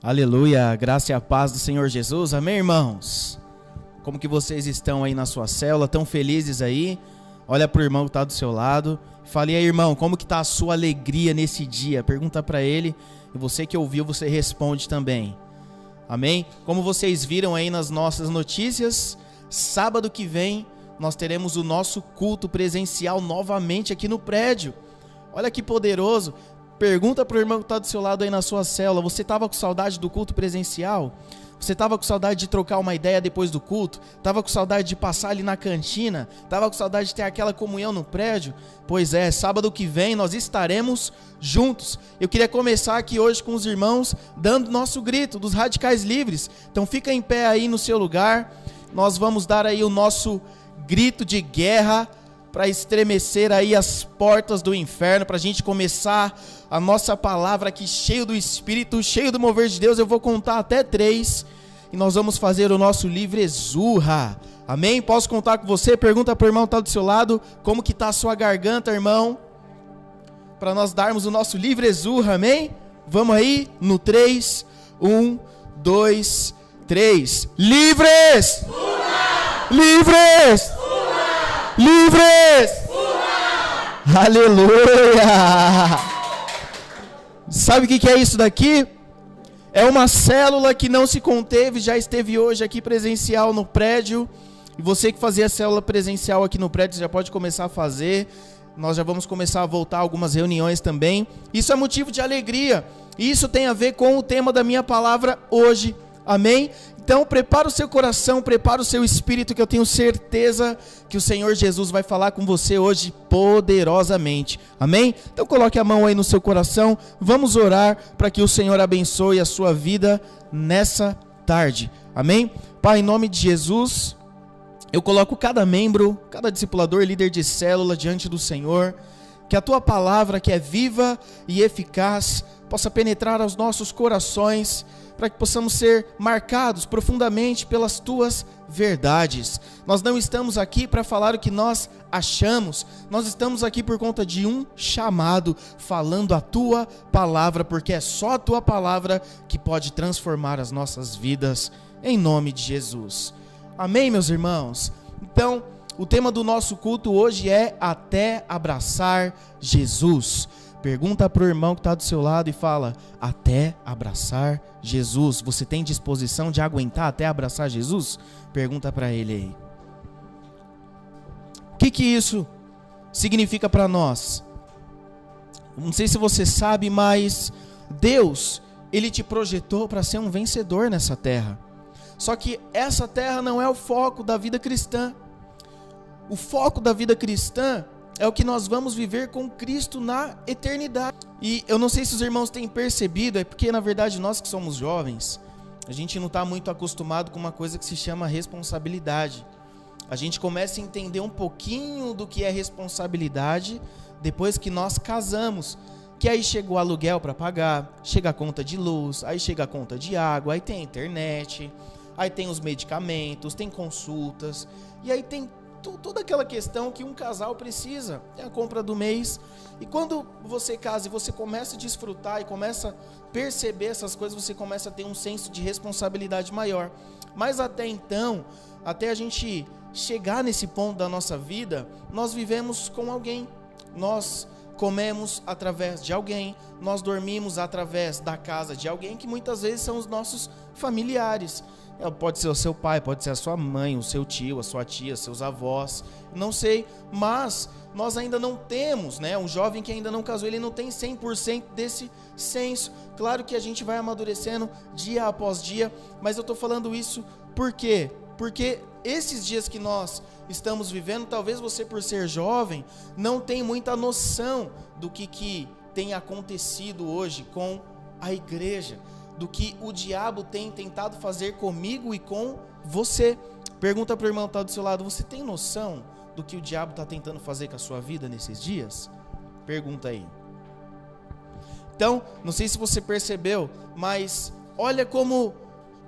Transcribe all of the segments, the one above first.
Aleluia, graça e a paz do Senhor Jesus, amém, irmãos? Como que vocês estão aí na sua célula, tão felizes aí? Olha pro irmão que tá do seu lado, fale aí, irmão, como que tá a sua alegria nesse dia? Pergunta para ele, e você que ouviu, você responde também. Amém? Como vocês viram aí nas nossas notícias, sábado que vem nós teremos o nosso culto presencial novamente aqui no prédio. Olha que poderoso. Pergunta pro irmão que está do seu lado aí na sua célula: você estava com saudade do culto presencial? Você estava com saudade de trocar uma ideia depois do culto? Estava com saudade de passar ali na cantina? Estava com saudade de ter aquela comunhão no prédio? Pois é, sábado que vem nós estaremos juntos. Eu queria começar aqui hoje com os irmãos dando nosso grito dos radicais livres. Então fica em pé aí no seu lugar. Nós vamos dar aí o nosso grito de guerra para estremecer aí as portas do inferno, para a gente começar a nossa palavra aqui cheio do Espírito, cheio do mover de Deus. Eu vou contar até três e nós vamos fazer o nosso livre exurra. Amém? Posso contar com você? Pergunta para o irmão que está do seu lado, como que está a sua garganta, irmão? Para nós darmos o nosso livre exurra, amém? Vamos aí no 3, 1, 2, 3. Livres! Livres! Livres! Urra! Aleluia! Sabe o que é isso daqui? É uma célula que não se conteve, já esteve hoje aqui presencial no prédio. E você que fazia célula presencial aqui no prédio, já pode começar a fazer. Nós já vamos começar a voltar a algumas reuniões também. Isso é motivo de alegria. Isso tem a ver com o tema da minha palavra hoje. Amém? Então, prepara o seu coração, prepara o seu espírito, que eu tenho certeza que o Senhor Jesus vai falar com você hoje poderosamente. Amém? Então, coloque a mão aí no seu coração. Vamos orar para que o Senhor abençoe a sua vida nessa tarde. Amém? Pai, em nome de Jesus, eu coloco cada membro, cada discipulador, líder de célula diante do Senhor. Que a tua palavra, que é viva e eficaz, possa penetrar aos nossos corações para que possamos ser marcados profundamente pelas tuas verdades. Nós não estamos aqui para falar o que nós achamos, nós estamos aqui por conta de um chamado, falando a tua palavra, porque é só a tua palavra que pode transformar as nossas vidas, em nome de Jesus. Amém, meus irmãos? Então, o tema do nosso culto hoje é Até Abraçar Jesus. Pergunta para o irmão que está do seu lado e fala: até abraçar Jesus. Você tem disposição de aguentar até abraçar Jesus? Pergunta para ele aí. O que, que isso significa para nós? Não sei se você sabe, mas Deus, Ele te projetou para ser um vencedor nessa terra. Só que essa terra não é o foco da vida cristã. O foco da vida cristã é o que nós vamos viver com Cristo na eternidade. E eu não sei se os irmãos têm percebido, é porque na verdade nós que somos jovens, a gente não está muito acostumado com uma coisa que se chama responsabilidade. A gente começa a entender um pouquinho do que é responsabilidade depois que nós casamos. Que aí chega o aluguel para pagar, chega a conta de luz, aí chega a conta de água, aí tem a internet, aí tem os medicamentos, tem consultas, e aí tem toda aquela questão que um casal precisa. Tem a compra do mês. E quando você casa e você começa a desfrutar e começa a perceber essas coisas, você começa a ter um senso de responsabilidade maior. Mas até então, até a gente chegar nesse ponto da nossa vida, nós vivemos com alguém. Nós comemos através de alguém, nós dormimos através da casa de alguém que muitas vezes são os nossos familiares. Pode ser o seu pai, pode ser a sua mãe, o seu tio, a sua tia, seus avós, não sei, mas nós ainda não temos, né? Um jovem que ainda não casou, ele não tem 100% desse senso. Claro que a gente vai amadurecendo dia após dia, mas eu estou falando isso por quê? Porque esses dias que nós estamos vivendo, talvez você por ser jovem não tenha muita noção do que, que tem acontecido hoje com a igreja do que o diabo tem tentado fazer comigo e com você. Pergunta para o irmão que está do seu lado: você tem noção do que o diabo está tentando fazer com a sua vida nesses dias? Pergunta aí. Então, não sei se você percebeu, mas olha como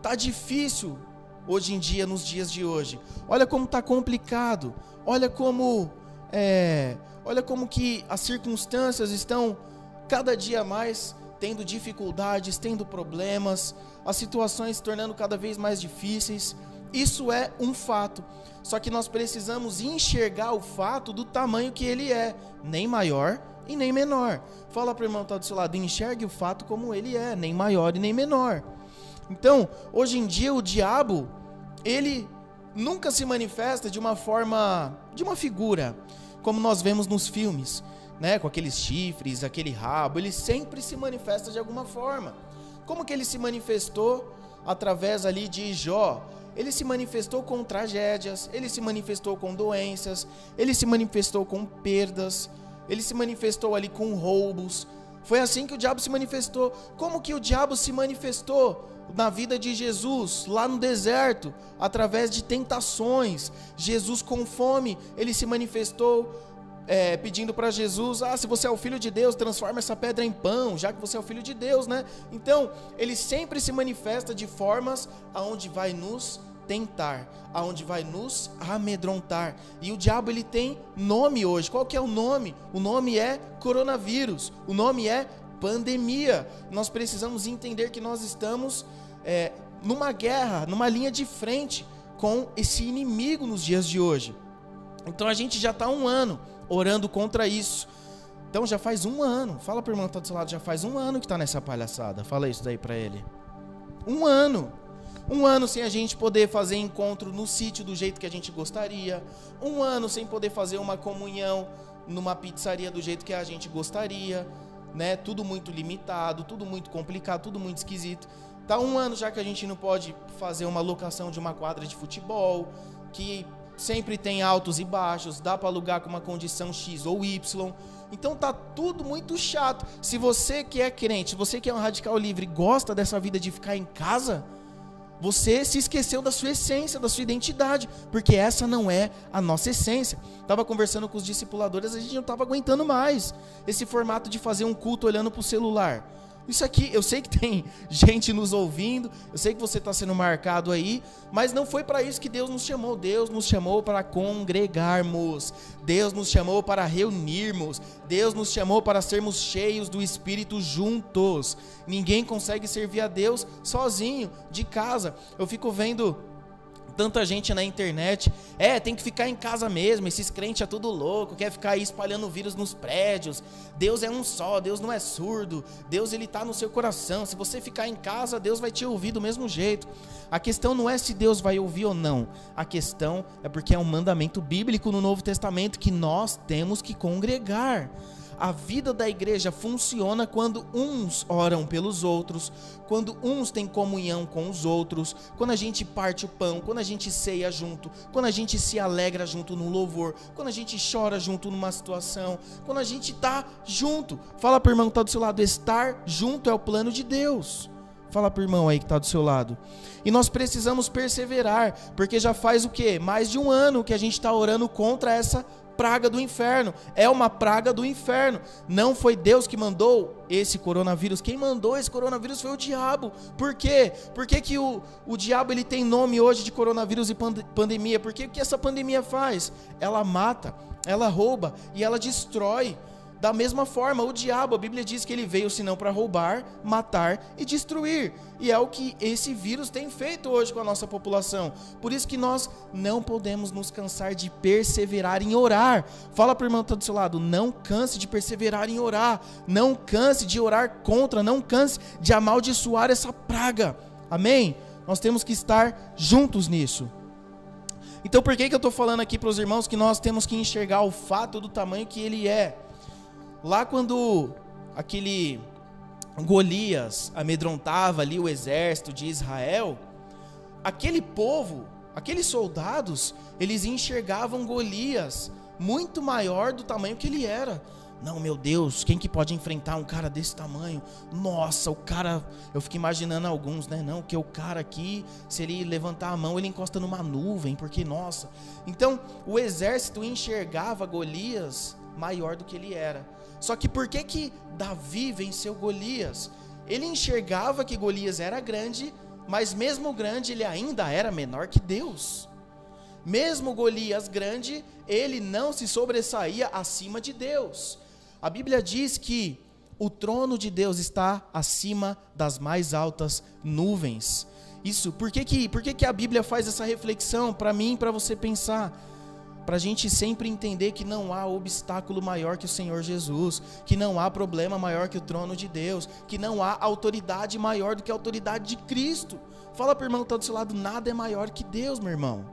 tá difícil hoje em dia, nos dias de hoje. Olha como tá complicado. Olha como é, olha como que as circunstâncias estão cada dia mais tendo dificuldades, tendo problemas, as situações se tornando cada vez mais difíceis. Isso é um fato. Só que nós precisamos enxergar o fato do tamanho que ele é, nem maior e nem menor. Fala para o irmão que está do seu lado, enxergue o fato como ele é, nem maior e nem menor. Então, hoje em dia, o diabo, ele nunca se manifesta de uma forma, de uma figura, como nós vemos nos filmes, né? Com aqueles chifres, aquele rabo, ele sempre se manifesta de alguma forma. Como que ele se manifestou através ali de Jó? Ele se manifestou com tragédias, ele se manifestou com doenças, ele se manifestou com perdas, ele se manifestou ali com roubos. Foi assim que o diabo se manifestou. Como que o diabo se manifestou na vida de Jesus, lá no deserto, através de tentações? Jesus com fome, ele se manifestou é, pedindo para Jesus: Ah, se você é o filho de Deus, transforma essa pedra em pão, já que você é o filho de Deus, né? Então, ele sempre se manifesta de formas aonde vai nos tentar, aonde vai nos amedrontar. E o diabo ele tem nome hoje. Qual que é o nome? O nome é coronavírus. O nome é pandemia. Nós precisamos entender que nós estamos é, numa guerra, numa linha de frente com esse inimigo nos dias de hoje. Então a gente já está um ano orando contra isso. Então já faz um ano. Fala para o irmão que está do seu lado, já faz um ano que está nessa palhaçada. Fala isso daí para ele. Um ano. Um ano sem a gente poder fazer encontro no sítio do jeito que a gente gostaria. Um ano sem poder fazer uma comunhão numa pizzaria do jeito que a gente gostaria. Né? Tudo muito limitado, tudo muito complicado, tudo muito esquisito. Tá um ano já que a gente não pode fazer uma locação de uma quadra de futebol, que sempre tem altos e baixos, dá para alugar com uma condição X ou Y. Então tá tudo muito chato. Se você que é crente, você que é um radical livre, gosta dessa vida de ficar em casa, você se esqueceu da sua essência, da sua identidade, porque essa não é a nossa essência. Tava conversando com os discipuladores, a gente não tava aguentando mais esse formato de fazer um culto olhando para o celular. Isso aqui, eu sei que tem gente nos ouvindo, eu sei que você está sendo marcado aí, mas não foi para isso que Deus nos chamou. Deus nos chamou para congregarmos, Deus nos chamou para reunirmos, Deus nos chamou para sermos cheios do Espírito juntos. Ninguém consegue servir a Deus sozinho, de casa. Eu fico vendo tanta gente na internet. É, tem que ficar em casa mesmo. Esses crentes é tudo louco, quer ficar aí espalhando vírus nos prédios. Deus é um só, Deus não é surdo. Deus ele tá no seu coração. Se você ficar em casa, Deus vai te ouvir do mesmo jeito. A questão não é se Deus vai ouvir ou não. A questão é porque é um mandamento bíblico no Novo Testamento que nós temos que congregar a vida da igreja funciona quando uns oram pelos outros, quando uns têm comunhão com os outros, quando a gente parte o pão, quando a gente ceia junto, quando a gente se alegra junto no louvor, quando a gente chora junto numa situação, quando a gente está junto. Fala para o irmão que está do seu lado, estar junto é o plano de Deus. Fala para o irmão aí que está do seu lado. E nós precisamos perseverar, porque já faz o quê? Mais de um ano que a gente está orando contra essa praga do inferno. É uma praga do inferno. Não foi Deus que mandou esse coronavírus. Quem mandou esse coronavírus foi o diabo. Por quê? Por que, que o, o diabo ele tem nome hoje de coronavírus e pand pandemia? Porque o que essa pandemia faz? Ela mata, ela rouba e ela destrói. Da mesma forma, o diabo, a Bíblia diz que ele veio senão para roubar, matar e destruir. E é o que esse vírus tem feito hoje com a nossa população. Por isso que nós não podemos nos cansar de perseverar em orar. Fala para o irmão que está do seu lado, não canse de perseverar em orar. Não canse de orar contra, não canse de amaldiçoar essa praga. Amém? Nós temos que estar juntos nisso. Então por que, que eu estou falando aqui para os irmãos que nós temos que enxergar o fato do tamanho que ele é? Lá quando aquele Golias amedrontava ali o exército de Israel, aquele povo, aqueles soldados, eles enxergavam Golias muito maior do tamanho que ele era. Não, meu Deus, quem que pode enfrentar um cara desse tamanho? Nossa, o cara, eu fico imaginando alguns, né? Não, que o cara aqui, se ele levantar a mão, ele encosta numa nuvem, porque nossa. Então, o exército enxergava Golias maior do que ele era. Só que por que que Davi venceu Golias? Ele enxergava que Golias era grande, mas mesmo grande ele ainda era menor que Deus. Mesmo Golias grande, ele não se sobressaía acima de Deus. A Bíblia diz que o trono de Deus está acima das mais altas nuvens. Isso, por que, que, por que, que a Bíblia faz essa reflexão para mim para você pensar? Para a gente sempre entender que não há obstáculo maior que o Senhor Jesus, que não há problema maior que o trono de Deus, que não há autoridade maior do que a autoridade de Cristo. Fala para o irmão que está do seu lado: nada é maior que Deus, meu irmão.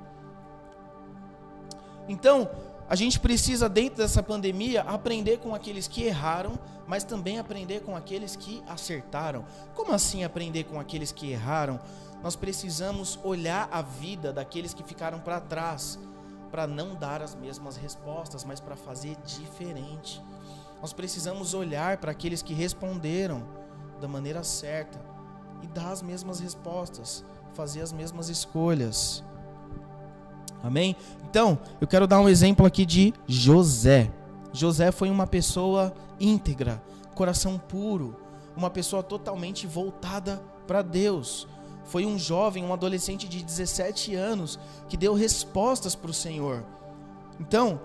Então, a gente precisa, dentro dessa pandemia, aprender com aqueles que erraram, mas também aprender com aqueles que acertaram. Como assim aprender com aqueles que erraram? Nós precisamos olhar a vida daqueles que ficaram para trás, para não dar as mesmas respostas, mas para fazer diferente. Nós precisamos olhar para aqueles que responderam da maneira certa e dar as mesmas respostas, fazer as mesmas escolhas. Amém? Então, eu quero dar um exemplo aqui de José. José foi uma pessoa íntegra, coração puro, uma pessoa totalmente voltada para Deus. Foi um jovem, um adolescente de 17 anos que deu respostas para o Senhor. Então,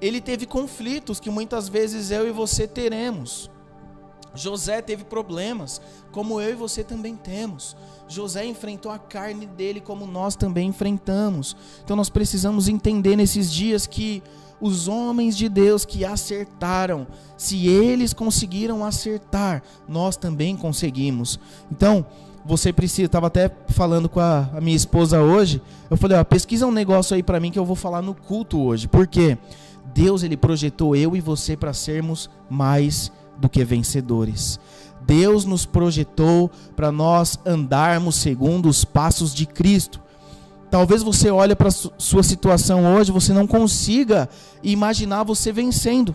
ele teve conflitos que muitas vezes eu e você teremos. José teve problemas, como eu e você também temos. José enfrentou a carne dele como nós também enfrentamos. Então nós precisamos entender nesses dias que os homens de Deus que acertaram, se eles conseguiram acertar, nós também conseguimos. Então, você precisa, estava até falando com a, a, minha esposa hoje, eu falei, ó, pesquisa um negócio aí para mim que eu vou falar no culto hoje. Por quê? Deus ele projetou eu e você para sermos mais do que vencedores. Deus nos projetou para nós andarmos segundo os passos de Cristo. Talvez você olhe para sua situação hoje, você não consiga imaginar você vencendo.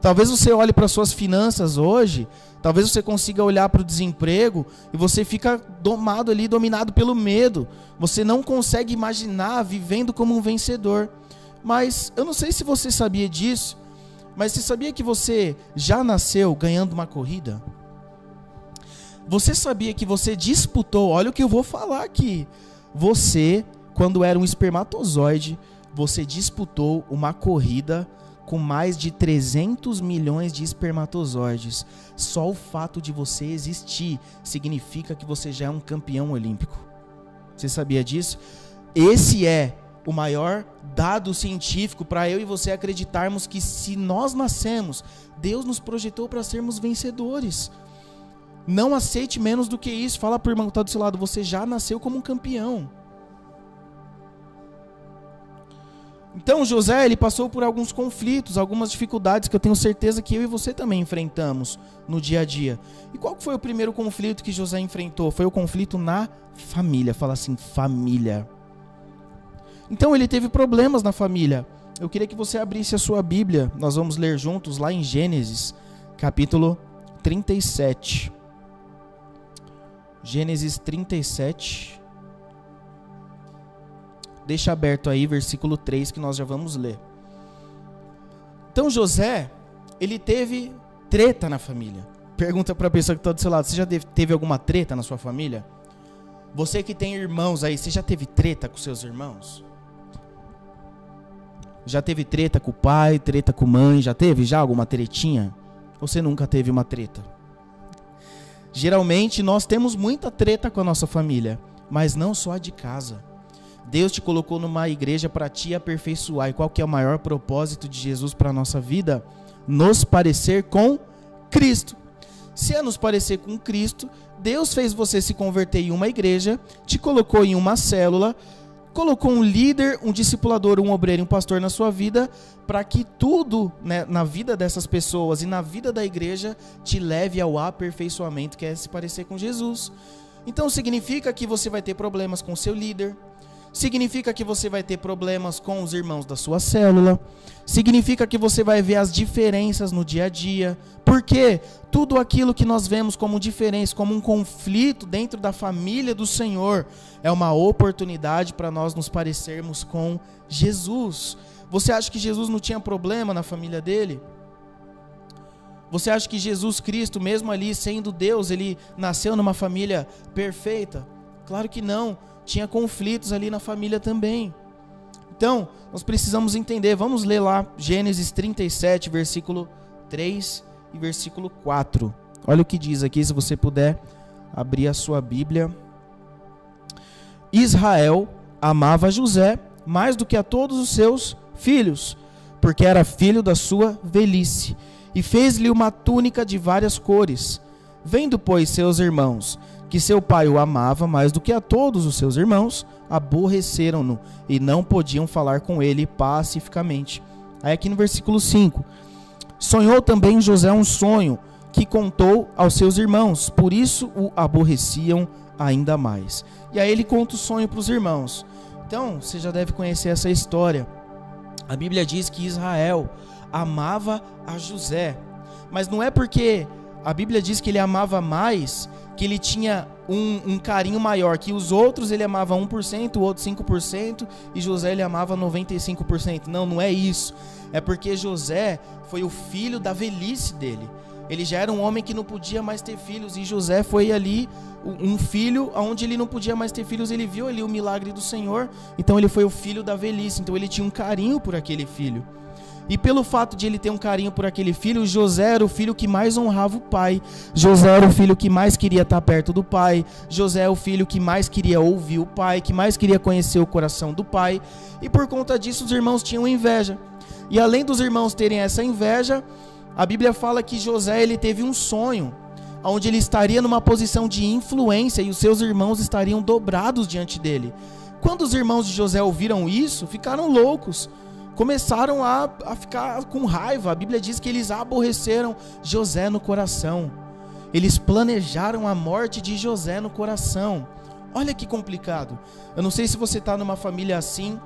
Talvez você olhe para suas finanças hoje, talvez você consiga olhar para o desemprego e você fica domado ali, dominado pelo medo. Você não consegue imaginar vivendo como um vencedor. Mas eu não sei se você sabia disso, mas você sabia que você já nasceu ganhando uma corrida? Você sabia que você disputou? Olha o que eu vou falar aqui. Você, quando era um espermatozoide, você disputou uma corrida com mais de 300 milhões de espermatozoides. Só o fato de você existir significa que você já é um campeão olímpico. Você sabia disso? Esse é o maior dado científico para eu e você acreditarmos que se nós nascemos, Deus nos projetou para sermos vencedores. Não aceite menos do que isso. Fala para o irmão que está do seu lado, você já nasceu como um campeão. Então José ele passou por alguns conflitos, algumas dificuldades que eu tenho certeza que eu e você também enfrentamos no dia a dia. E qual foi o primeiro conflito que José enfrentou? Foi o conflito na família. Fala assim, família. Então ele teve problemas na família. Eu queria que você abrisse a sua Bíblia. Nós vamos ler juntos lá em Gênesis, capítulo 37. Gênesis 37. Deixa aberto aí, versículo 3, que nós já vamos ler. Então José, ele teve treta na família. Pergunta para a pessoa que está do seu lado: você já teve alguma treta na sua família? Você que tem irmãos aí, você já teve treta com seus irmãos? Já teve treta com o pai, treta com a mãe? Já teve já alguma tretinha? Ou você nunca teve uma treta? Geralmente nós temos muita treta com a nossa família, mas não só a de casa. Deus te colocou numa igreja para te aperfeiçoar. E qual que é o maior propósito de Jesus para a nossa vida? Nos parecer com Cristo. Se é nos parecer com Cristo, Deus fez você se converter em uma igreja, te colocou em uma célula, colocou um líder, um discipulador, um obreiro, um pastor na sua vida, para que tudo né, na vida dessas pessoas e na vida da igreja te leve ao aperfeiçoamento, que é se parecer com Jesus. Então significa que você vai ter problemas com seu líder, significa que você vai ter problemas com os irmãos da sua célula, significa que você vai ver as diferenças no dia a dia, porque tudo aquilo que nós vemos como diferença, como um conflito dentro da família do Senhor, é uma oportunidade para nós nos parecermos com Jesus. Você acha que Jesus não tinha problema na família dele? Você acha que Jesus Cristo, mesmo ali sendo Deus, ele nasceu numa família perfeita? Claro que não tinha conflitos ali na família também. Então, nós precisamos entender, vamos ler lá Gênesis 37, versículo 3 e versículo 4. Olha o que diz aqui, se você puder abrir a sua Bíblia. Israel amava José mais do que a todos os seus filhos, porque era filho da sua velhice, e fez-lhe uma túnica de várias cores. Vendo, pois, seus irmãos que seu pai o amava mais do que a todos os seus irmãos, aborreceram-no e não podiam falar com ele pacificamente. Aí aqui no versículo 5. Sonhou também José um sonho que contou aos seus irmãos, por isso o aborreciam ainda mais. E aí ele conta o sonho para os irmãos. Então, você já deve conhecer essa história. A Bíblia diz que Israel amava a José, mas não é porque a Bíblia diz que ele amava mais, que ele tinha um, um, carinho maior, que os outros ele amava 1%, o outro 5%, e José ele amava 95%. Não, não é isso. É porque José foi o filho da velhice dele. Ele já era um homem que não podia mais ter filhos, e José foi ali um filho onde ele não podia mais ter filhos, ele viu ali o milagre do Senhor, então ele foi o filho da velhice, então ele tinha um carinho por aquele filho. E pelo fato de ele ter um carinho por aquele filho, José era o filho que mais honrava o pai. José era o filho que mais queria estar perto do pai. José é o filho que mais queria ouvir o pai, que mais queria conhecer o coração do pai. E por conta disso, os irmãos tinham inveja. E além dos irmãos terem essa inveja, a Bíblia fala que José ele teve um sonho, onde ele estaria numa posição de influência e os seus irmãos estariam dobrados diante dele. Quando os irmãos de José ouviram isso, ficaram loucos. Começaram a, a ficar com raiva. A Bíblia diz que eles aborreceram José no coração. Eles planejaram a morte de José no coração. Olha que complicado. Eu não sei se você está numa família assim,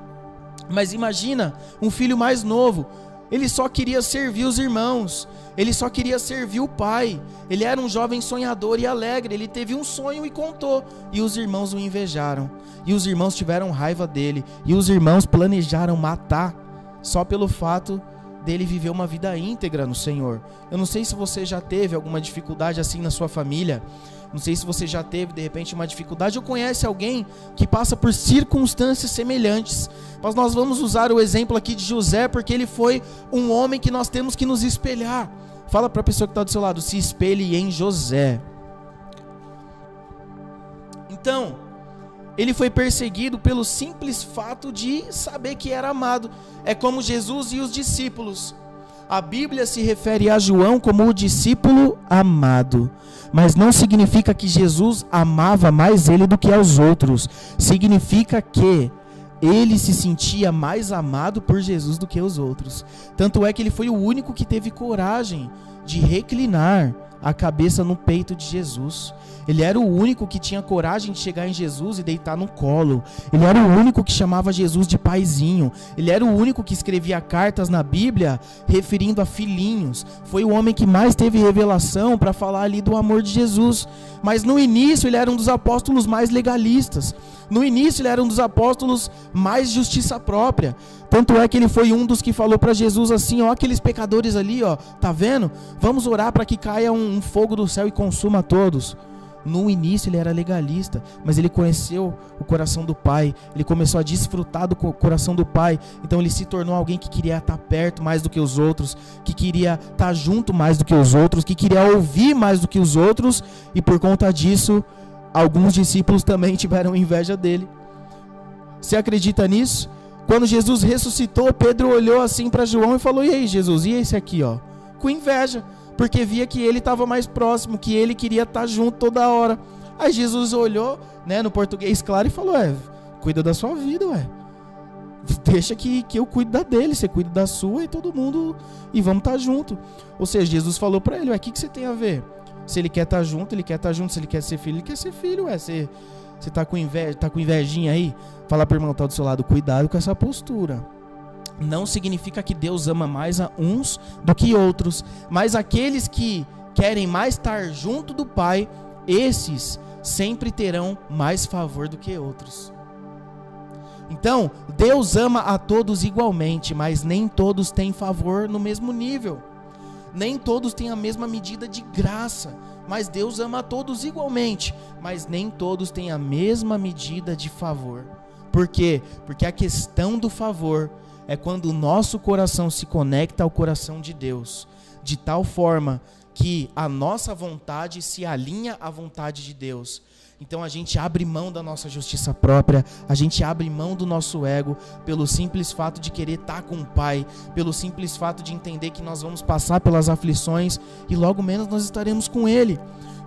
mas imagina um filho mais novo ele só queria servir os irmãos. Ele só queria servir o pai. Ele era um jovem sonhador e alegre. Ele teve um sonho e contou. E os irmãos o invejaram. E os irmãos tiveram raiva dele. E os irmãos planejaram matar só pelo fato dele viver uma vida íntegra no Senhor. Eu não sei se você já teve alguma dificuldade assim na sua família. Não sei se você já teve de repente uma dificuldade ou conhece alguém que passa por circunstâncias semelhantes. Mas nós vamos usar o exemplo aqui de José porque ele foi um homem que nós temos que nos espelhar. Fala para a pessoa que está do seu lado, se espelhe em José. Então, ele foi perseguido pelo simples fato de saber que era amado. É como Jesus e os discípulos. A Bíblia se refere a João como o discípulo amado. Mas não significa que Jesus amava mais ele do que aos outros. Significa que ele se sentia mais amado por Jesus do que os outros. Tanto é que ele foi o único que teve coragem de reclinar a cabeça no peito de Jesus. Ele era o único que tinha coragem de chegar em Jesus e deitar no colo. Ele era o único que chamava Jesus de paizinho. Ele era o único que escrevia cartas na Bíblia referindo a filhinhos. Foi o homem que mais teve revelação para falar ali do amor de Jesus. Mas no início ele era um dos apóstolos mais legalistas. No início ele era um dos apóstolos mais justiça própria. Tanto é que ele foi um dos que falou para Jesus assim, ó, aqueles pecadores ali, ó, tá vendo? Vamos orar para que caia um, um fogo do céu e consuma todos. No início ele era legalista, mas ele conheceu o coração do Pai, ele começou a desfrutar do coração do Pai, então ele se tornou alguém que queria estar perto mais do que os outros, que queria estar junto mais do que os outros, que queria ouvir mais do que os outros, e por conta disso, alguns discípulos também tiveram inveja dele. Você acredita nisso? Quando Jesus ressuscitou, Pedro olhou assim para João e falou: E aí, Jesus, e esse aqui, ó? Com inveja porque via que ele estava mais próximo, que ele queria estar tá junto toda hora. Aí Jesus olhou, né, no português claro, e falou: É, cuida da sua vida, ué. Deixa que, que eu cuido da dele, você cuida da sua e todo mundo, e vamos estar tá junto. Ou seja, Jesus falou para ele: Ué, o que, que você tem a ver? Se ele quer estar tá junto, ele quer estar tá junto. Se ele quer ser filho, ele quer ser filho, ué. Você, você tá com inveja, tá com invejinha aí? Fala pro irmão que tá do seu lado, cuidado com essa postura não significa que Deus ama mais a uns do que outros, mas aqueles que querem mais estar junto do Pai, esses sempre terão mais favor do que outros. Então, Deus ama a todos igualmente, mas nem todos têm favor no mesmo nível. Nem todos têm a mesma medida de graça, mas Deus ama a todos igualmente, mas nem todos têm a mesma medida de favor. Por quê? Porque a questão do favor é quando o nosso coração se conecta ao coração de Deus. de tal forma que a nossa vontade se alinha à vontade de Deus. Então a gente abre mão da nossa justiça própria, a gente abre mão do nosso ego pelo simples fato de querer estar com o Pai, pelo simples fato de entender que nós vamos passar pelas aflições e logo menos nós estaremos com Ele.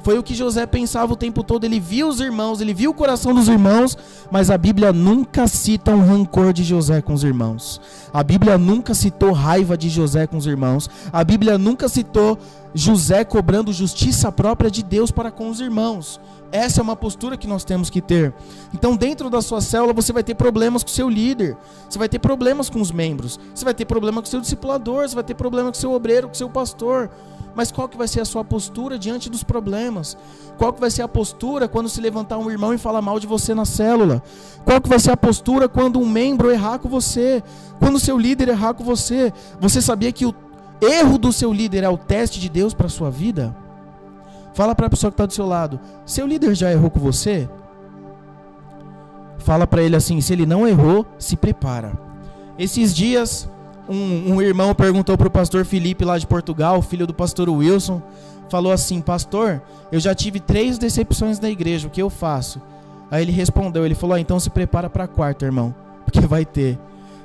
Foi o que José pensava o tempo todo. Ele viu os irmãos, ele viu o coração dos irmãos, mas a Bíblia nunca cita um rancor de José com os irmãos. A Bíblia nunca citou raiva de José com os irmãos. A Bíblia nunca citou José cobrando justiça própria de Deus para com os irmãos. Essa é uma postura que nós temos que ter. Então, dentro da sua célula, você vai ter problemas com o seu líder, você vai ter problemas com os membros, você vai ter problema com o seu discipulador, você vai ter problema com o seu obreiro, com o seu pastor. Mas qual que vai ser a sua postura diante dos problemas? Qual que vai ser a postura quando se levantar um irmão e falar mal de você na célula? Qual que vai ser a postura quando um membro errar com você? Quando o seu líder errar com você? Você sabia que o erro do seu líder é o teste de Deus para a sua vida? Fala para a pessoa que está do seu lado: seu líder já errou com você? Fala para ele assim: se ele não errou, se prepara. Esses dias um, um irmão perguntou para o pastor Felipe lá de Portugal, filho do pastor Wilson, falou assim: Pastor, eu já tive três decepções na igreja, o que eu faço? Aí ele respondeu: Ele falou: ah, Então se prepara para a quarta, irmão, porque vai ter.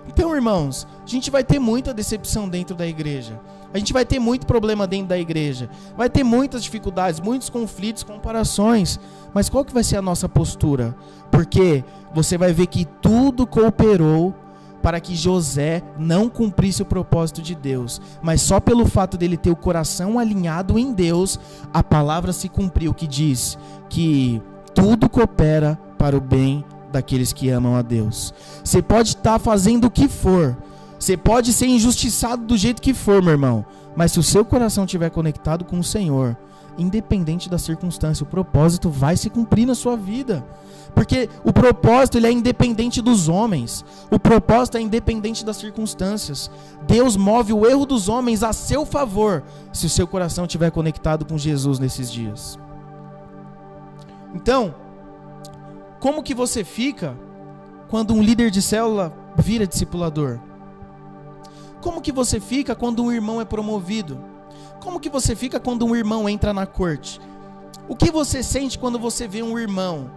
Então, irmãos, a gente vai ter muita decepção dentro da igreja. A gente vai ter muito problema dentro da igreja. Vai ter muitas dificuldades, muitos conflitos, comparações. Mas qual que vai ser a nossa postura? Porque você vai ver que tudo cooperou para que José não cumprisse o propósito de Deus, mas só pelo fato dele ter o coração alinhado em Deus, a palavra se cumpriu que diz que tudo coopera para o bem daqueles que amam a Deus. Você pode estar fazendo o que for, você pode ser injustiçado do jeito que for, meu irmão, mas se o seu coração estiver conectado com o Senhor, independente da circunstância, o propósito vai se cumprir na sua vida. Porque o propósito ele é independente dos homens. O propósito é independente das circunstâncias. Deus move o erro dos homens a seu favor, se o seu coração estiver conectado com Jesus nesses dias. Então, como que você fica quando um líder de célula vira discipulador? Como que você fica quando um irmão é promovido? Como que você fica quando um irmão entra na corte? O que você sente quando você vê um irmão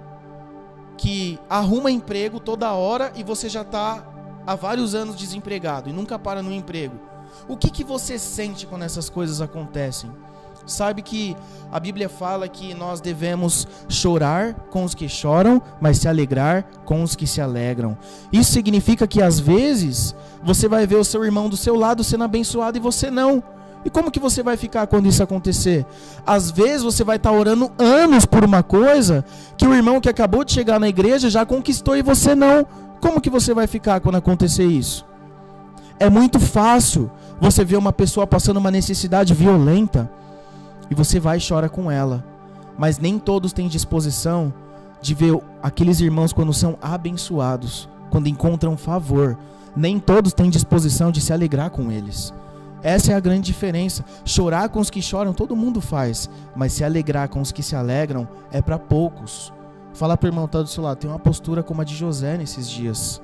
que arruma emprego toda hora e você já está há vários anos desempregado e nunca para no emprego. O que, que você sente quando essas coisas acontecem? Sabe que a Bíblia fala que nós devemos chorar com os que choram, mas se alegrar com os que se alegram. Isso significa que às vezes você vai ver o seu irmão do seu lado sendo abençoado e você não. E como que você vai ficar quando isso acontecer? Às vezes você vai estar tá orando anos por uma coisa que o irmão que acabou de chegar na igreja já conquistou e você não. Como que você vai ficar quando acontecer isso? É muito fácil você ver uma pessoa passando uma necessidade violenta e você vai e chora com ela. Mas nem todos têm disposição de ver aqueles irmãos quando são abençoados, quando encontram favor. Nem todos têm disposição de se alegrar com eles. Essa é a grande diferença. Chorar com os que choram, todo mundo faz. Mas se alegrar com os que se alegram, é para poucos. Fala para o irmão tá do seu lado, tem uma postura como a de José nesses dias.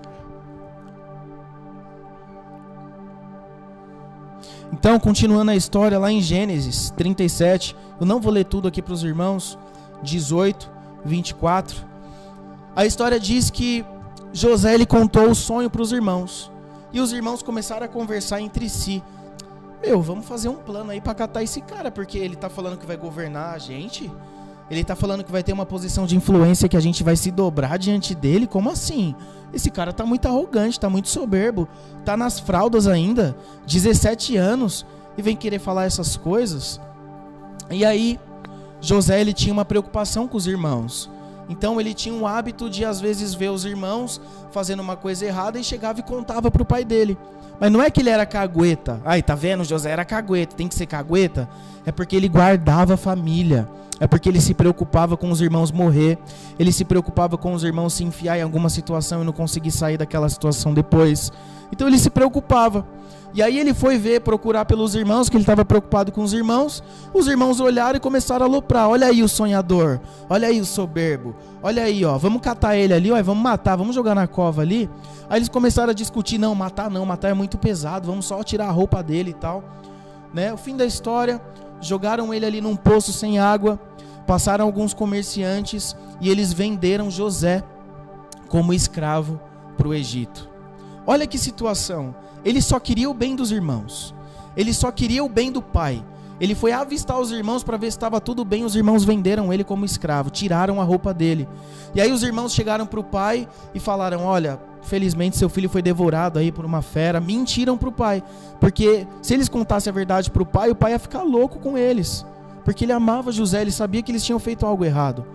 Então, continuando a história lá em Gênesis 37, eu não vou ler tudo aqui para os irmãos, 18, 24. A história diz que José ele contou o sonho para os irmãos. E os irmãos começaram a conversar entre si meu, vamos fazer um plano aí para catar esse cara, porque ele tá falando que vai governar a gente. Ele tá falando que vai ter uma posição de influência que a gente vai se dobrar diante dele. Como assim? Esse cara tá muito arrogante, tá muito soberbo, tá nas fraldas ainda, 17 anos e vem querer falar essas coisas. E aí, José ele tinha uma preocupação com os irmãos. Então ele tinha o hábito de às vezes ver os irmãos fazendo uma coisa errada e chegava e contava para o pai dele. Mas não é que ele era cagueta. Ai, tá vendo? José era cagueta. Tem que ser cagueta? É porque ele guardava a família. É porque ele se preocupava com os irmãos morrer. Ele se preocupava com os irmãos se enfiar em alguma situação e não conseguir sair daquela situação depois. Então ele se preocupava. E aí ele foi ver, procurar pelos irmãos, que ele estava preocupado com os irmãos. Os irmãos olharam e começaram a aloprar. Olha aí o sonhador. Olha aí o soberbo. Olha aí, ó. Vamos catar ele ali, ó. Vamos matar, vamos jogar na cova ali. Aí eles começaram a discutir, não, matar não, matar é muito pesado. Vamos só tirar a roupa dele e tal. né? O fim da história, jogaram ele ali num poço sem água, passaram alguns comerciantes e eles venderam José como escravo para o Egito. Olha que situação. Ele só queria o bem dos irmãos. Ele só queria o bem do pai. Ele foi avistar os irmãos para ver se estava tudo bem. Os irmãos venderam ele como escravo, tiraram a roupa dele. E aí os irmãos chegaram para o pai e falaram: Olha, felizmente seu filho foi devorado aí por uma fera. Mentiram para o pai, porque se eles contassem a verdade para o pai, o pai ia ficar louco com eles, porque ele amava José, ele sabia que eles tinham feito algo errado.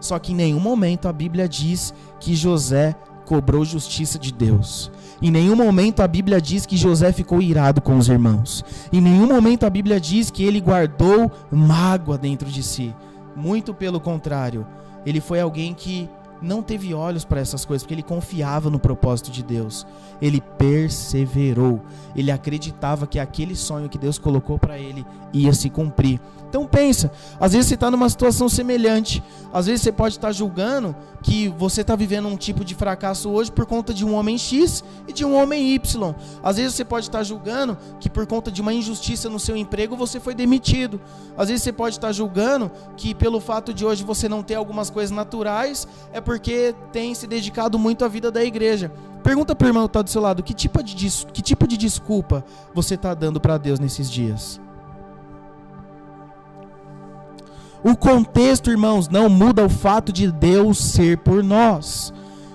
Só que em nenhum momento a Bíblia diz que José cobrou justiça de Deus. Em nenhum momento a Bíblia diz que José ficou irado com os irmãos. Em nenhum momento a Bíblia diz que ele guardou mágoa dentro de si. Muito pelo contrário, ele foi alguém que não teve olhos para essas coisas, porque ele confiava no propósito de Deus. Ele perseverou. Ele acreditava que aquele sonho que Deus colocou para ele ia se cumprir. Então pensa, às vezes você está numa situação semelhante. Às vezes você pode estar tá julgando que você está vivendo um tipo de fracasso hoje por conta de um homem X e de um homem Y. Às vezes você pode estar tá julgando que por conta de uma injustiça no seu emprego você foi demitido. Às vezes você pode estar tá julgando que pelo fato de hoje você não ter algumas coisas naturais é porque tem se dedicado muito à vida da igreja. Pergunta para o irmão que está do seu lado, que tipo de, que tipo de desculpa você está dando para Deus nesses dias? O contexto, irmãos, não muda o fato de Deus ser por nós.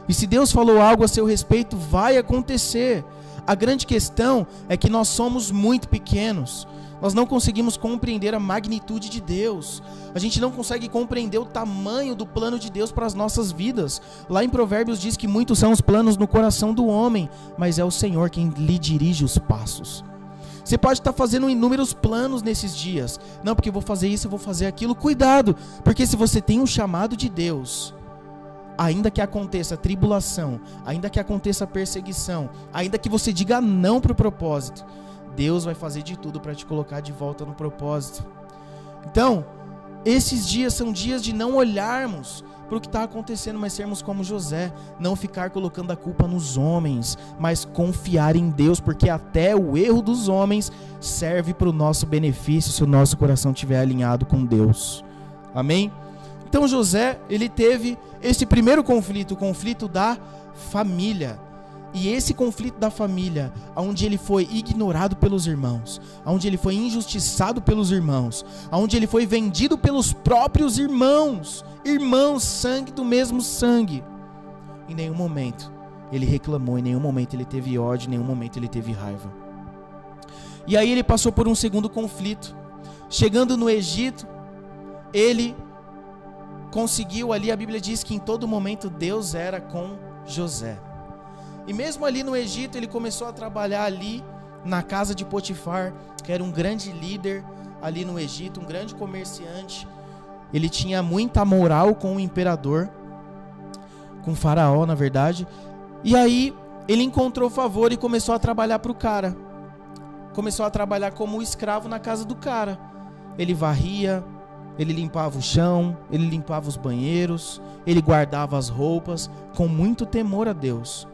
E se Deus falou algo a seu respeito, vai acontecer. A grande questão é que nós somos muito pequenos. Nós não conseguimos compreender a magnitude de Deus. A gente não consegue compreender o tamanho do plano de Deus para as nossas vidas. Lá em Provérbios diz que muitos são os planos no coração do homem, mas é o Senhor quem lhe dirige os passos. Você pode estar fazendo inúmeros planos nesses dias. Não, porque vou fazer isso, vou fazer aquilo. Cuidado, porque se você tem um chamado de Deus, ainda que aconteça tribulação, ainda que aconteça perseguição, ainda que você diga não para o propósito, Deus vai fazer de tudo para te colocar de volta no propósito. Então, esses dias são dias de não olharmos para o que está acontecendo, mas sermos como José, não ficar colocando a culpa nos homens, mas confiar em Deus, porque até o erro dos homens serve para o nosso benefício se o nosso coração estiver alinhado com Deus. Amém? Então José, ele teve esse primeiro conflito, o conflito da família. E esse conflito da família, onde ele foi ignorado pelos irmãos, onde ele foi injustiçado pelos irmãos, onde ele foi vendido pelos próprios irmãos, irmãos, sangue do mesmo sangue. Em nenhum momento ele reclamou, em nenhum momento ele teve ódio, em nenhum momento ele teve raiva. E aí ele passou por um segundo conflito. Chegando no Egito, ele conseguiu ali, a Bíblia diz que em todo momento Deus era com José. E mesmo ali no Egito, ele começou a trabalhar ali na casa de Potifar, que era um grande líder ali no Egito, um grande comerciante. Ele tinha muita moral com o imperador, com o faraó, na verdade. E aí ele encontrou favor e começou a trabalhar para o cara. Começou a trabalhar como escravo na casa do cara. Ele varria, ele limpava o chão, ele limpava os banheiros, ele guardava as roupas, com muito temor a Deus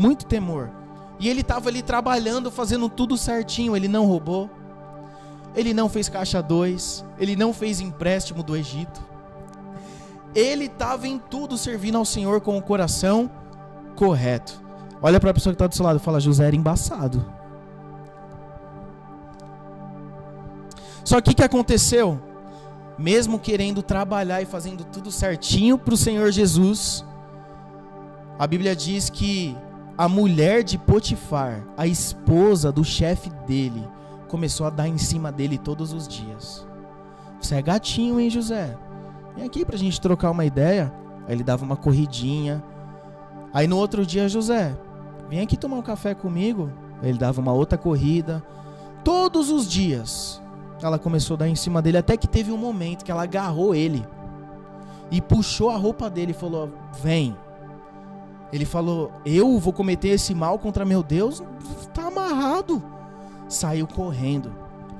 muito temor. E ele estava ali trabalhando, fazendo tudo certinho. Ele não roubou, ele não fez caixa 2, ele não fez empréstimo do Egito. Ele estava em tudo servindo ao Senhor com o coração correto. Olha para a pessoa que está do seu lado e fala: José era embaçado. Só que o que aconteceu? Mesmo querendo trabalhar e fazendo tudo certinho para o Senhor Jesus, a Bíblia diz que a mulher de Potifar, a esposa do chefe dele, começou a dar em cima dele todos os dias. Você é gatinho, hein, José? Vem aqui pra gente trocar uma ideia. Aí ele dava uma corridinha. Aí no outro dia, José, vem aqui tomar um café comigo. Aí ele dava uma outra corrida. Todos os dias, ela começou a dar em cima dele, até que teve um momento que ela agarrou ele e puxou a roupa dele e falou: Vem. Ele falou: Eu vou cometer esse mal contra meu Deus? Está amarrado. Saiu correndo,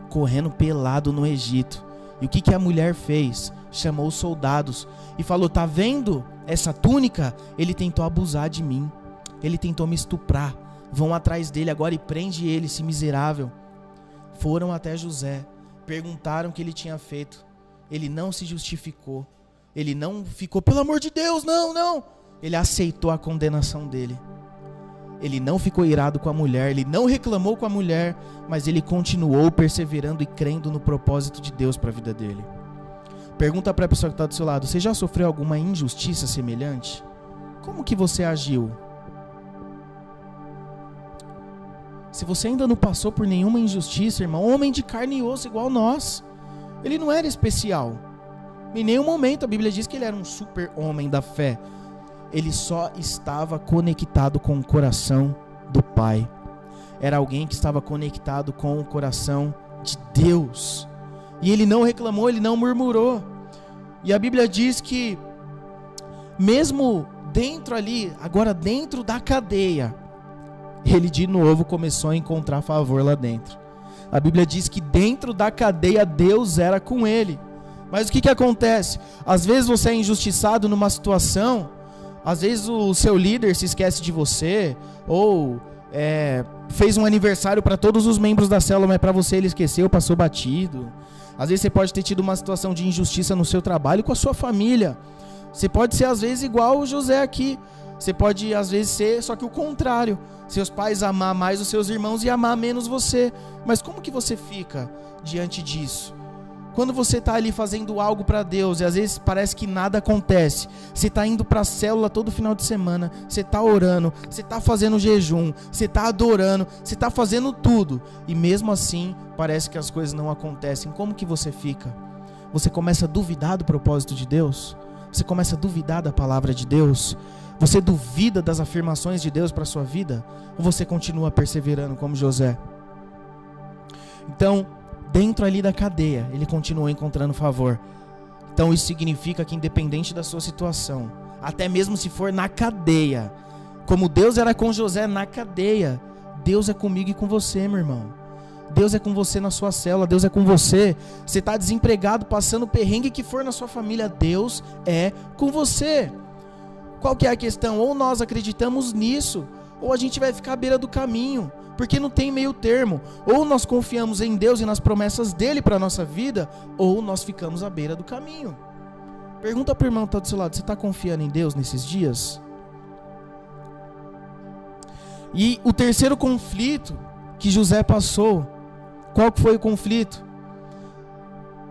correndo pelado no Egito. E o que, que a mulher fez? Chamou os soldados e falou: Tá vendo essa túnica? Ele tentou abusar de mim. Ele tentou me estuprar. Vão atrás dele agora e prende ele, esse miserável. foram até José, perguntaram o que ele tinha feito. Ele não se justificou. Ele não ficou, pelo amor de Deus, não, não. Ele aceitou a condenação dele. Ele não ficou irado com a mulher, ele não reclamou com a mulher, mas ele continuou perseverando e crendo no propósito de Deus para a vida dele. Pergunta para a pessoa que está do seu lado: você já sofreu alguma injustiça semelhante? Como que você agiu? Se você ainda não passou por nenhuma injustiça, irmão, homem de carne e osso igual nós, ele não era especial. Em nenhum momento a Bíblia diz que ele era um super homem da fé. Ele só estava conectado com o coração do Pai. Era alguém que estava conectado com o coração de Deus. E ele não reclamou, ele não murmurou. E a Bíblia diz que, mesmo dentro ali, agora dentro da cadeia, ele de novo começou a encontrar favor lá dentro. A Bíblia diz que dentro da cadeia Deus era com ele. Mas o que, que acontece? Às vezes você é injustiçado numa situação, às vezes o seu líder se esquece de você, ou é, fez um aniversário para todos os membros da célula, mas para você ele esqueceu, passou batido. Às vezes você pode ter tido uma situação de injustiça no seu trabalho com a sua família. Você pode ser às vezes igual o José aqui. Você pode às vezes ser só que o contrário. Seus pais amar mais os seus irmãos e amar menos você. Mas como que você fica diante disso? Quando você está ali fazendo algo para Deus e às vezes parece que nada acontece, você está indo para a célula todo final de semana, você está orando, você está fazendo jejum, você está adorando, você está fazendo tudo e mesmo assim parece que as coisas não acontecem. Como que você fica? Você começa a duvidar do propósito de Deus? Você começa a duvidar da palavra de Deus? Você duvida das afirmações de Deus para sua vida? Ou você continua perseverando como José? Então, dentro ali da cadeia, ele continuou encontrando favor. Então, isso significa que independente da sua situação, até mesmo se for na cadeia, como Deus era com José na cadeia, Deus é comigo e com você, meu irmão. Deus é com você na sua célula, Deus é com você. Você está desempregado, passando o perrengue que for na sua família, Deus é com você. Qual que é a questão? Ou nós acreditamos nisso, ou a gente vai ficar à beira do caminho, porque não tem meio termo. Ou nós confiamos em Deus e nas promessas dele para nossa vida, ou nós ficamos à beira do caminho. Pergunta para o irmão que está do seu lado: você está confiando em Deus nesses dias? E o terceiro conflito que José passou, qual foi o conflito?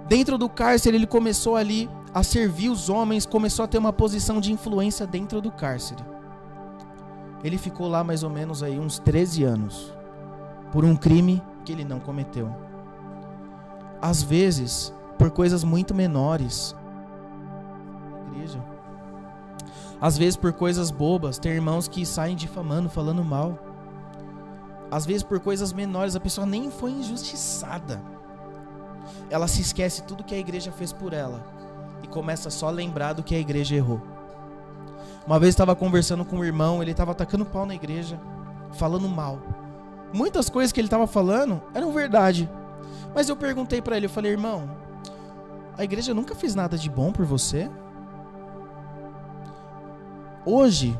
Dentro do cárcere ele começou ali a servir os homens, começou a ter uma posição de influência dentro do cárcere. Ele ficou lá mais ou menos aí uns 13 anos por um crime que ele não cometeu. Às vezes, por coisas muito menores. Igreja. Às vezes por coisas bobas, tem irmãos que saem difamando, falando mal. Às vezes por coisas menores, a pessoa nem foi injustiçada. Ela se esquece tudo que a igreja fez por ela e começa só a lembrar do que a igreja errou. Uma vez estava conversando com um irmão, ele estava atacando pau na igreja, falando mal. Muitas coisas que ele estava falando eram verdade. Mas eu perguntei para ele, eu falei, irmão, a igreja nunca fez nada de bom por você? Hoje,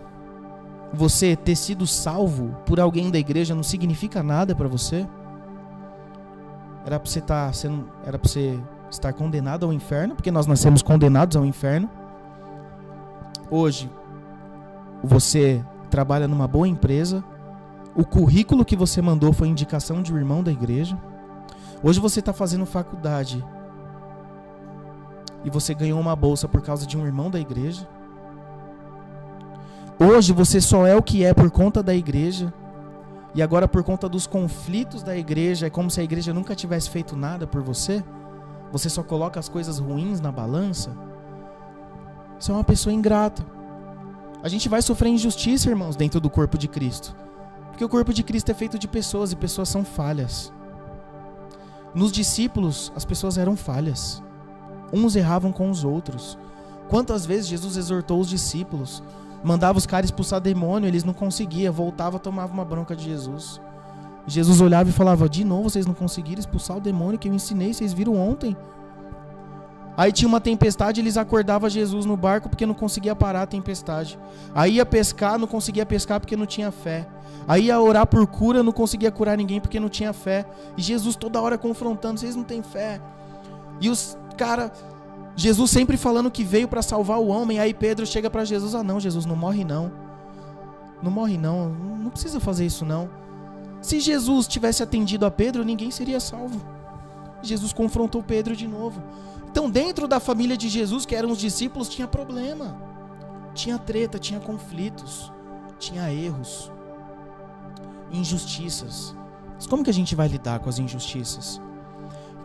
você ter sido salvo por alguém da igreja não significa nada para você? Era para você estar tá sendo, era para você estar condenado ao inferno, porque nós nascemos condenados ao inferno. Hoje, você trabalha numa boa empresa, o currículo que você mandou foi indicação de um irmão da igreja. Hoje você está fazendo faculdade e você ganhou uma bolsa por causa de um irmão da igreja. Hoje você só é o que é por conta da igreja. E agora, por conta dos conflitos da igreja, é como se a igreja nunca tivesse feito nada por você. Você só coloca as coisas ruins na balança? Você é uma pessoa ingrata. A gente vai sofrer injustiça, irmãos, dentro do corpo de Cristo. Porque o corpo de Cristo é feito de pessoas e pessoas são falhas. Nos discípulos, as pessoas eram falhas. Uns erravam com os outros. Quantas vezes Jesus exortou os discípulos, mandava os caras expulsar demônio, eles não conseguiam, voltava, tomava uma bronca de Jesus. Jesus olhava e falava: De novo vocês não conseguiram expulsar o demônio que eu ensinei, vocês viram ontem. Aí tinha uma tempestade, eles acordavam Jesus no barco porque não conseguia parar a tempestade. Aí ia pescar, não conseguia pescar porque não tinha fé. Aí ia orar por cura, não conseguia curar ninguém porque não tinha fé. E Jesus toda hora confrontando, vocês não têm fé. E os cara, Jesus sempre falando que veio para salvar o homem. Aí Pedro chega para Jesus: "Ah, não, Jesus, não morre não. Não morre não, não precisa fazer isso não. Se Jesus tivesse atendido a Pedro, ninguém seria salvo." Jesus confrontou Pedro de novo. Então, dentro da família de Jesus, que eram os discípulos, tinha problema, tinha treta, tinha conflitos, tinha erros, injustiças. Mas como que a gente vai lidar com as injustiças?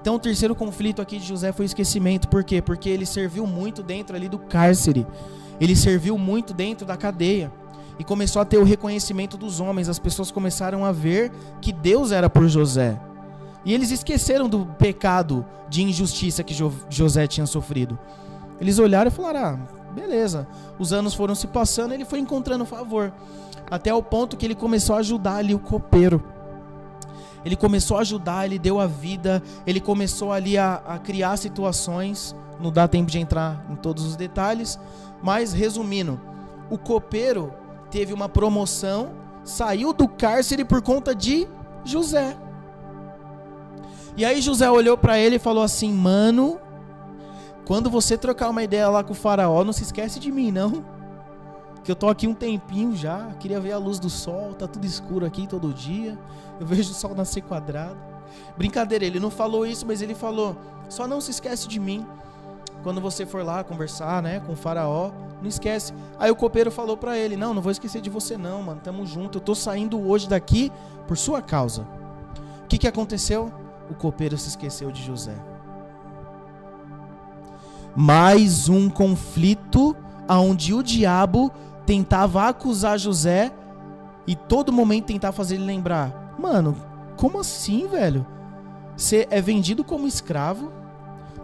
Então, o terceiro conflito aqui de José foi o esquecimento. Por quê? Porque ele serviu muito dentro ali do cárcere. Ele serviu muito dentro da cadeia. E começou a ter o reconhecimento dos homens. As pessoas começaram a ver que Deus era por José. E eles esqueceram do pecado de injustiça que jo José tinha sofrido. Eles olharam e falaram: ah, beleza. Os anos foram se passando, ele foi encontrando favor. Até o ponto que ele começou a ajudar ali o copeiro. Ele começou a ajudar, ele deu a vida, ele começou ali a, a criar situações. Não dá tempo de entrar em todos os detalhes, mas resumindo, o copeiro teve uma promoção, saiu do cárcere por conta de José. E aí José olhou para ele e falou assim: "Mano, quando você trocar uma ideia lá com o faraó, não se esquece de mim, não. Que eu tô aqui um tempinho já, queria ver a luz do sol, tá tudo escuro aqui todo dia. Eu vejo o sol nascer quadrado. Brincadeira, ele não falou isso, mas ele falou: "Só não se esquece de mim. Quando você for lá conversar, né, com o faraó, não esquece". Aí o copeiro falou para ele: "Não, não vou esquecer de você não, mano. Tamo junto. Eu tô saindo hoje daqui por sua causa". O que que aconteceu? O copeiro se esqueceu de José. Mais um conflito onde o diabo tentava acusar José e todo momento tentar fazer ele lembrar: Mano, como assim, velho? Você é vendido como escravo.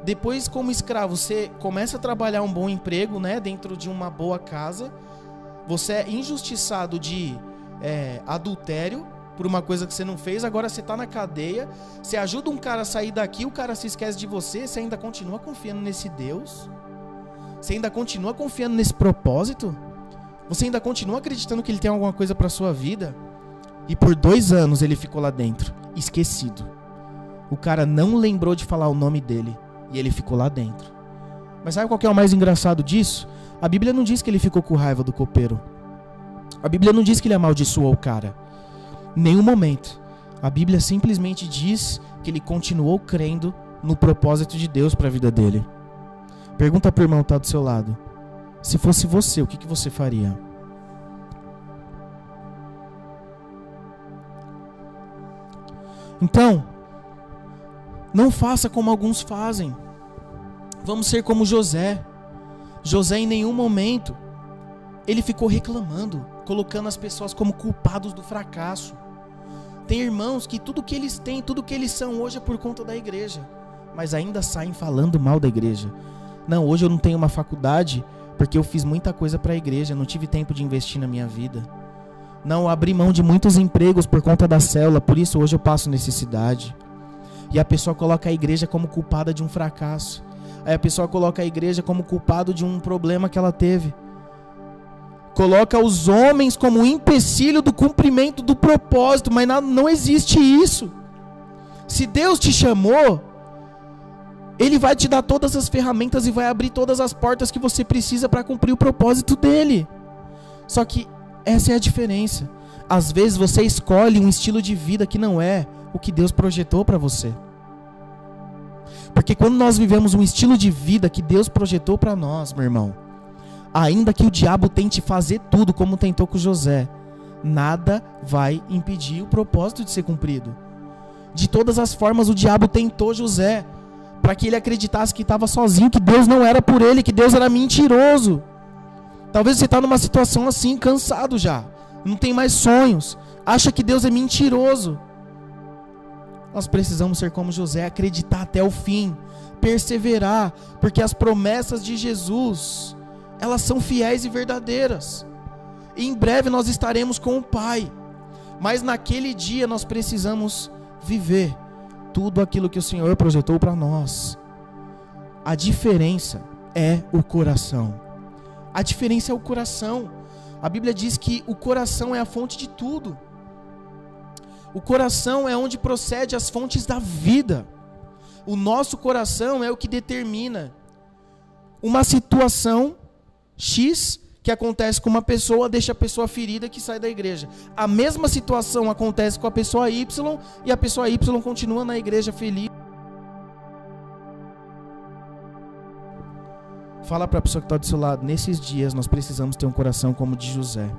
Depois, como escravo, você começa a trabalhar um bom emprego, né? Dentro de uma boa casa. Você é injustiçado de é, adultério por uma coisa que você não fez, agora você está na cadeia, você ajuda um cara a sair daqui, o cara se esquece de você, você ainda continua confiando nesse Deus? Você ainda continua confiando nesse propósito? Você ainda continua acreditando que ele tem alguma coisa para sua vida? E por dois anos ele ficou lá dentro, esquecido. O cara não lembrou de falar o nome dele e ele ficou lá dentro. Mas sabe qual é o mais engraçado disso? A Bíblia não diz que ele ficou com raiva do copeiro. A Bíblia não diz que ele amaldiçoou o cara nenhum momento. A Bíblia simplesmente diz que ele continuou crendo no propósito de Deus para a vida dele. Pergunta para o irmão que está do seu lado. Se fosse você, o que, que você faria? Então, não faça como alguns fazem. Vamos ser como José. José em nenhum momento ele ficou reclamando, colocando as pessoas como culpados do fracasso. Tem irmãos que tudo que eles têm, tudo que eles são hoje é por conta da igreja, mas ainda saem falando mal da igreja. Não, hoje eu não tenho uma faculdade porque eu fiz muita coisa para a igreja, não tive tempo de investir na minha vida. Não, abri mão de muitos empregos por conta da célula, por isso hoje eu passo necessidade. E a pessoa coloca a igreja como culpada de um fracasso. Aí a pessoa coloca a igreja como culpado de um problema que ela teve coloca os homens como empecilho do cumprimento do propósito, mas não existe isso. Se Deus te chamou, Ele vai te dar todas as ferramentas e vai abrir todas as portas que você precisa para cumprir o propósito dele. Só que essa é a diferença. Às vezes você escolhe um estilo de vida que não é o que Deus projetou para você. Porque quando nós vivemos um estilo de vida que Deus projetou para nós, meu irmão, Ainda que o diabo tente fazer tudo como tentou com José, nada vai impedir o propósito de ser cumprido. De todas as formas, o diabo tentou José para que ele acreditasse que estava sozinho, que Deus não era por ele, que Deus era mentiroso. Talvez você está numa situação assim, cansado já, não tem mais sonhos, acha que Deus é mentiroso. Nós precisamos ser como José, acreditar até o fim, perseverar, porque as promessas de Jesus elas são fiéis e verdadeiras. E em breve nós estaremos com o Pai. Mas naquele dia nós precisamos viver tudo aquilo que o Senhor projetou para nós. A diferença é o coração. A diferença é o coração. A Bíblia diz que o coração é a fonte de tudo. O coração é onde procede as fontes da vida. O nosso coração é o que determina uma situação X que acontece com uma pessoa, deixa a pessoa ferida que sai da igreja. A mesma situação acontece com a pessoa Y e a pessoa Y continua na igreja feliz. Fala para a pessoa que está do seu lado, nesses dias nós precisamos ter um coração como o de José.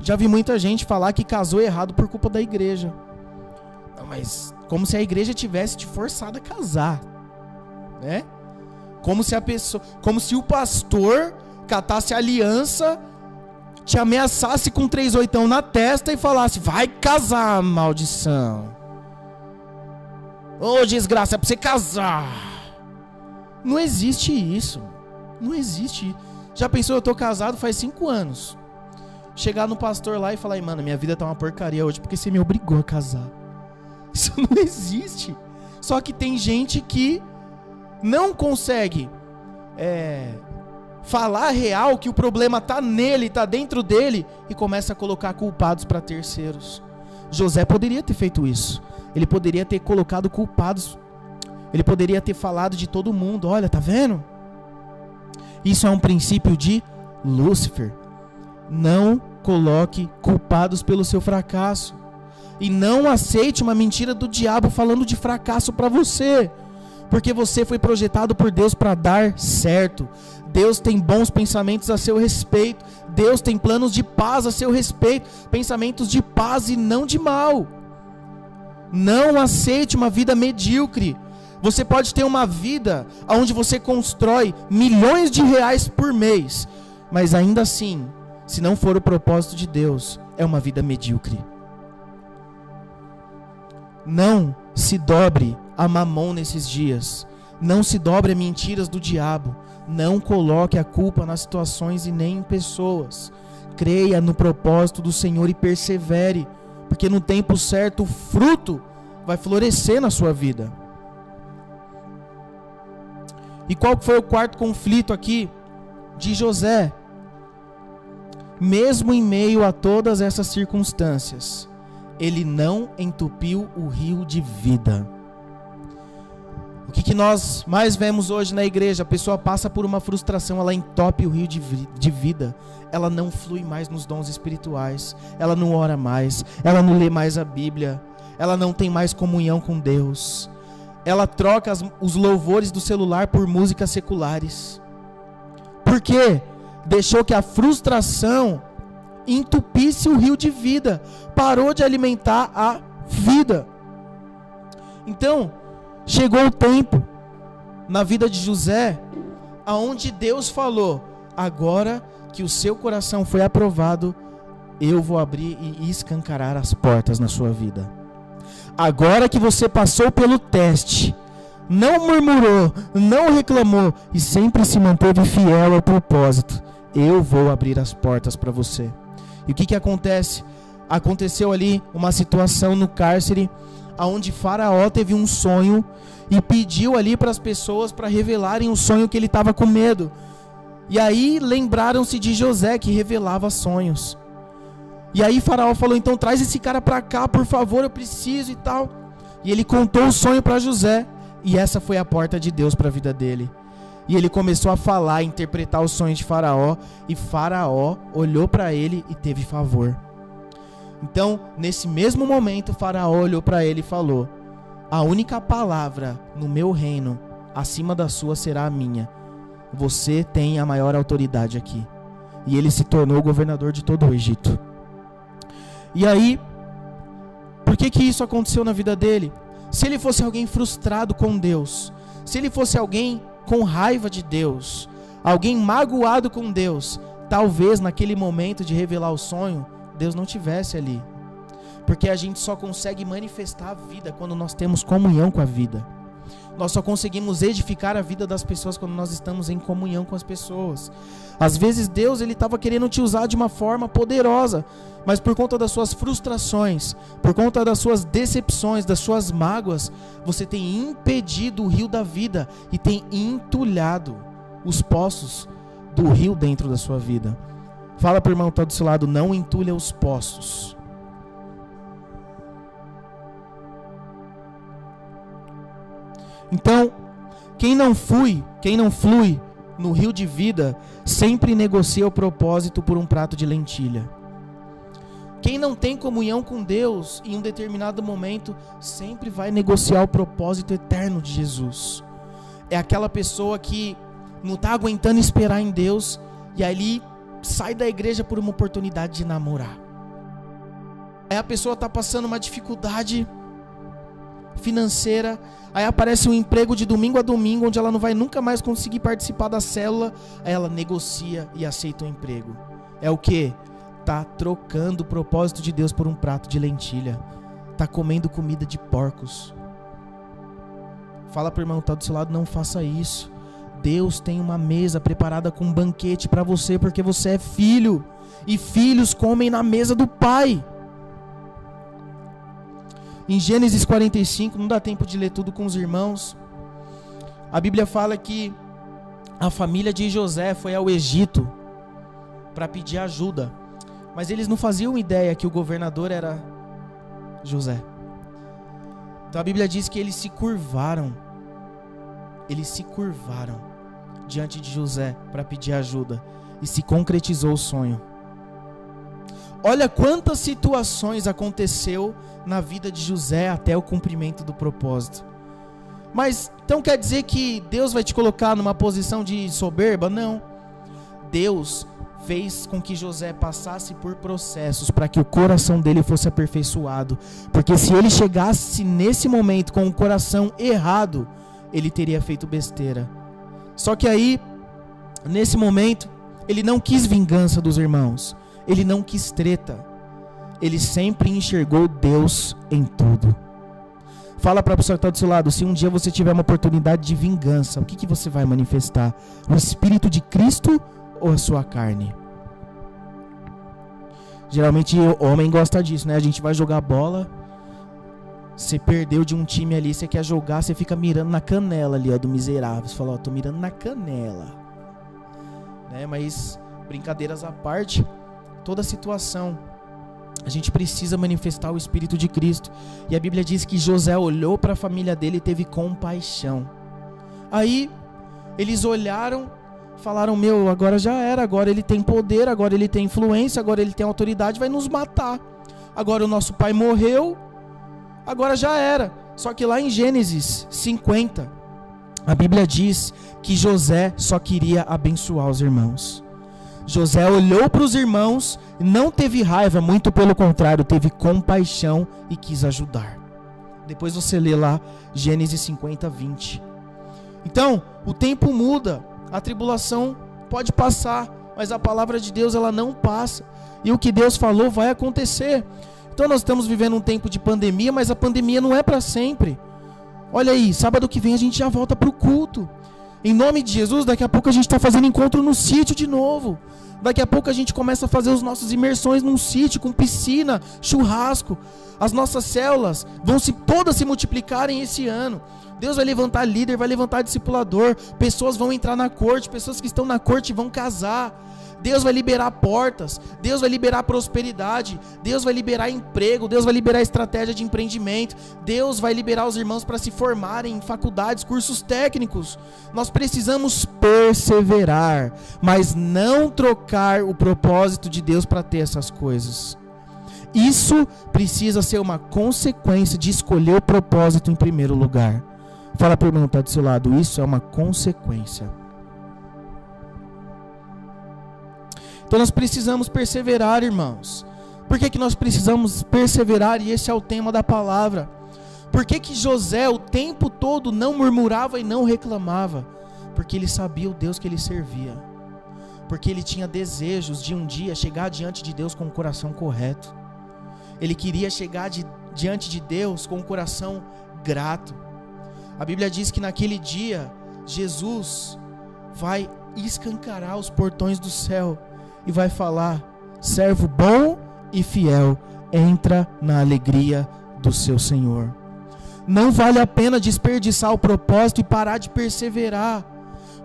Já vi muita gente falar que casou errado por culpa da igreja. Não, mas como se a igreja tivesse te forçado a casar, né? Como se a pessoa, como se o pastor catasse a aliança, te ameaçasse com três oitão na testa e falasse: "Vai casar, maldição". Ô oh, desgraça, é pra você casar. Não existe isso. Não existe. Já pensou, eu tô casado faz cinco anos. Chegar no pastor lá e falar, mano, minha vida tá uma porcaria hoje porque você me obrigou a casar. Isso não existe. Só que tem gente que não consegue é, falar real que o problema tá nele, tá dentro dele e começa a colocar culpados para terceiros. José poderia ter feito isso. Ele poderia ter colocado culpados ele poderia ter falado de todo mundo: olha, tá vendo? Isso é um princípio de Lúcifer. Não coloque culpados pelo seu fracasso. E não aceite uma mentira do diabo falando de fracasso para você. Porque você foi projetado por Deus para dar certo. Deus tem bons pensamentos a seu respeito. Deus tem planos de paz a seu respeito. Pensamentos de paz e não de mal. Não aceite uma vida medíocre. Você pode ter uma vida onde você constrói milhões de reais por mês, mas ainda assim, se não for o propósito de Deus, é uma vida medíocre. Não se dobre a mamão nesses dias. Não se dobre a mentiras do diabo. Não coloque a culpa nas situações e nem em pessoas. Creia no propósito do Senhor e persevere, porque no tempo certo o fruto vai florescer na sua vida. E qual foi o quarto conflito aqui de José? Mesmo em meio a todas essas circunstâncias, ele não entupiu o rio de vida. O que, que nós mais vemos hoje na igreja? A pessoa passa por uma frustração, ela entope o rio de, de vida, ela não flui mais nos dons espirituais, ela não ora mais, ela não lê mais a Bíblia, ela não tem mais comunhão com Deus, ela troca as, os louvores do celular por músicas seculares. Por quê? Deixou que a frustração entupisse o rio de vida, parou de alimentar a vida. Então, chegou o tempo na vida de José aonde Deus falou: "Agora que o seu coração foi aprovado, eu vou abrir e escancarar as portas na sua vida." Agora que você passou pelo teste, não murmurou, não reclamou e sempre se manteve fiel ao propósito, eu vou abrir as portas para você. E o que, que acontece? Aconteceu ali uma situação no cárcere, onde Faraó teve um sonho e pediu ali para as pessoas para revelarem o sonho que ele estava com medo. E aí lembraram-se de José que revelava sonhos. E aí Faraó falou: "Então traz esse cara para cá, por favor, eu preciso e tal". E ele contou o sonho para José, e essa foi a porta de Deus para a vida dele. E ele começou a falar, a interpretar os sonhos de Faraó, e Faraó olhou para ele e teve favor. Então, nesse mesmo momento, Faraó olhou para ele e falou: A única palavra no meu reino acima da sua será a minha. Você tem a maior autoridade aqui. E ele se tornou governador de todo o Egito. E aí, por que que isso aconteceu na vida dele? Se ele fosse alguém frustrado com Deus, se ele fosse alguém com raiva de Deus, alguém magoado com Deus, talvez naquele momento de revelar o sonho, Deus não tivesse ali. Porque a gente só consegue manifestar a vida quando nós temos comunhão com a vida. Nós só conseguimos edificar a vida das pessoas quando nós estamos em comunhão com as pessoas. Às vezes Deus ele estava querendo te usar de uma forma poderosa, mas por conta das suas frustrações, por conta das suas decepções, das suas mágoas, você tem impedido o rio da vida e tem entulhado os poços do rio dentro da sua vida. Fala para o irmão que está do seu lado, não entulha os poços. Então, quem não flui, quem não flui no rio de vida, sempre negocia o propósito por um prato de lentilha. Quem não tem comunhão com Deus em um determinado momento, sempre vai negociar o propósito eterno de Jesus. É aquela pessoa que não está aguentando esperar em Deus e ali sai da igreja por uma oportunidade de namorar. Aí a pessoa está passando uma dificuldade financeira. Aí aparece um emprego de domingo a domingo, onde ela não vai nunca mais conseguir participar da célula. Aí ela negocia e aceita o emprego. É o que? Tá trocando o propósito de Deus por um prato de lentilha. Tá comendo comida de porcos. Fala pro irmão que tá do seu lado, não faça isso. Deus tem uma mesa preparada com um banquete para você, porque você é filho. E filhos comem na mesa do pai. Em Gênesis 45, não dá tempo de ler tudo com os irmãos. A Bíblia fala que a família de José foi ao Egito para pedir ajuda, mas eles não faziam ideia que o governador era José. Então a Bíblia diz que eles se curvaram. Eles se curvaram diante de José para pedir ajuda e se concretizou o sonho. Olha quantas situações aconteceu na vida de José até o cumprimento do propósito. Mas então quer dizer que Deus vai te colocar numa posição de soberba? Não. Deus fez com que José passasse por processos para que o coração dele fosse aperfeiçoado, porque se ele chegasse nesse momento com o coração errado, ele teria feito besteira. Só que aí, nesse momento, ele não quis vingança dos irmãos. Ele não quis treta. Ele sempre enxergou Deus em tudo. Fala para a pessoa que está do seu lado: se um dia você tiver uma oportunidade de vingança, o que, que você vai manifestar? O Espírito de Cristo ou a sua carne? Geralmente o homem gosta disso, né? A gente vai jogar bola. Você perdeu de um time ali, você quer jogar, você fica mirando na canela ali, ó, do miserável. Você fala, ó, tô mirando na canela. Né? Mas, brincadeiras à parte, toda situação, a gente precisa manifestar o Espírito de Cristo. E a Bíblia diz que José olhou para a família dele e teve compaixão. Aí, eles olharam, falaram: Meu, agora já era, agora ele tem poder, agora ele tem influência, agora ele tem autoridade, vai nos matar. Agora o nosso pai morreu, agora já era. Só que lá em Gênesis 50, a Bíblia diz que José só queria abençoar os irmãos. José olhou para os irmãos, não teve raiva, muito pelo contrário, teve compaixão e quis ajudar. Depois você lê lá Gênesis 50, 20. Então, o tempo muda, a tribulação pode passar, mas a palavra de Deus ela não passa. E o que Deus falou vai acontecer. Então nós estamos vivendo um tempo de pandemia, mas a pandemia não é para sempre. Olha aí, sábado que vem a gente já volta para o culto. Em nome de Jesus, daqui a pouco a gente está fazendo encontro no sítio de novo. Daqui a pouco a gente começa a fazer os nossos imersões num sítio com piscina, churrasco. As nossas células vão se todas se multiplicarem esse ano. Deus vai levantar líder, vai levantar discipulador, pessoas vão entrar na corte, pessoas que estão na corte vão casar. Deus vai liberar portas, Deus vai liberar prosperidade, Deus vai liberar emprego, Deus vai liberar estratégia de empreendimento, Deus vai liberar os irmãos para se formarem em faculdades, cursos técnicos. Nós precisamos perseverar, mas não trocar o propósito de Deus para ter essas coisas. Isso precisa ser uma consequência de escolher o propósito em primeiro lugar. Fala para o irmão que está do seu lado, isso é uma consequência. Então nós precisamos perseverar, irmãos. Por que, que nós precisamos perseverar? E esse é o tema da palavra. Por que, que José o tempo todo não murmurava e não reclamava? Porque ele sabia o Deus que ele servia. Porque ele tinha desejos de um dia chegar diante de Deus com o coração correto. Ele queria chegar de, diante de Deus com o coração grato. A Bíblia diz que naquele dia Jesus vai escancarar os portões do céu e vai falar: servo bom e fiel, entra na alegria do seu Senhor. Não vale a pena desperdiçar o propósito e parar de perseverar.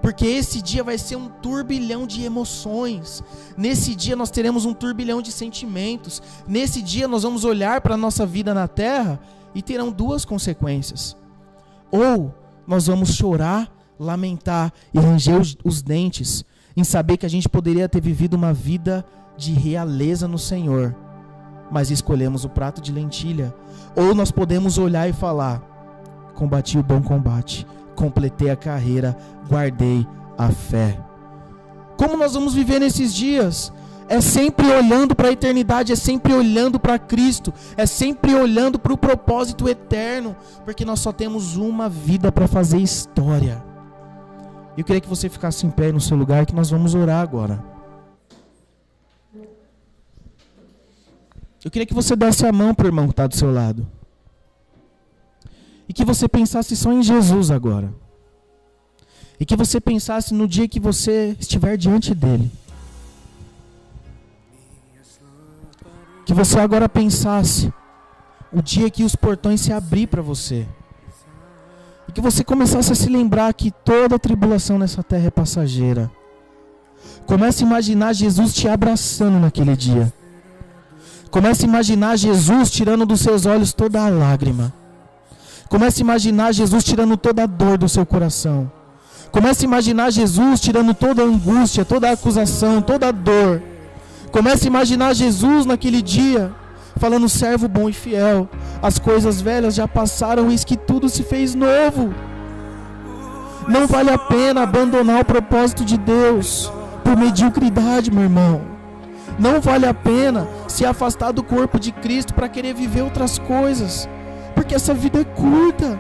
Porque esse dia vai ser um turbilhão de emoções. Nesse dia nós teremos um turbilhão de sentimentos. Nesse dia nós vamos olhar para a nossa vida na terra e terão duas consequências. Ou nós vamos chorar, lamentar e ranger os, os dentes em saber que a gente poderia ter vivido uma vida de realeza no Senhor, mas escolhemos o prato de lentilha. Ou nós podemos olhar e falar: combati o bom combate, completei a carreira, guardei a fé. Como nós vamos viver nesses dias? É sempre olhando para a eternidade, é sempre olhando para Cristo, é sempre olhando para o propósito eterno, porque nós só temos uma vida para fazer história. Eu queria que você ficasse em pé no seu lugar, que nós vamos orar agora. Eu queria que você desse a mão para o irmão que está do seu lado. E que você pensasse só em Jesus agora. E que você pensasse no dia que você estiver diante dele. Que você agora pensasse o dia que os portões se abrir para você. Que você começasse a se lembrar que toda tribulação nessa terra é passageira. Comece a imaginar Jesus te abraçando naquele dia. Comece a imaginar Jesus tirando dos seus olhos toda a lágrima. Comece a imaginar Jesus tirando toda a dor do seu coração. Comece a imaginar Jesus tirando toda a angústia, toda a acusação, toda a dor. Comece a imaginar Jesus naquele dia falando: servo bom e fiel, as coisas velhas já passaram, eis que tudo se fez novo. Não vale a pena abandonar o propósito de Deus por mediocridade, meu irmão. Não vale a pena se afastar do corpo de Cristo para querer viver outras coisas, porque essa vida é curta.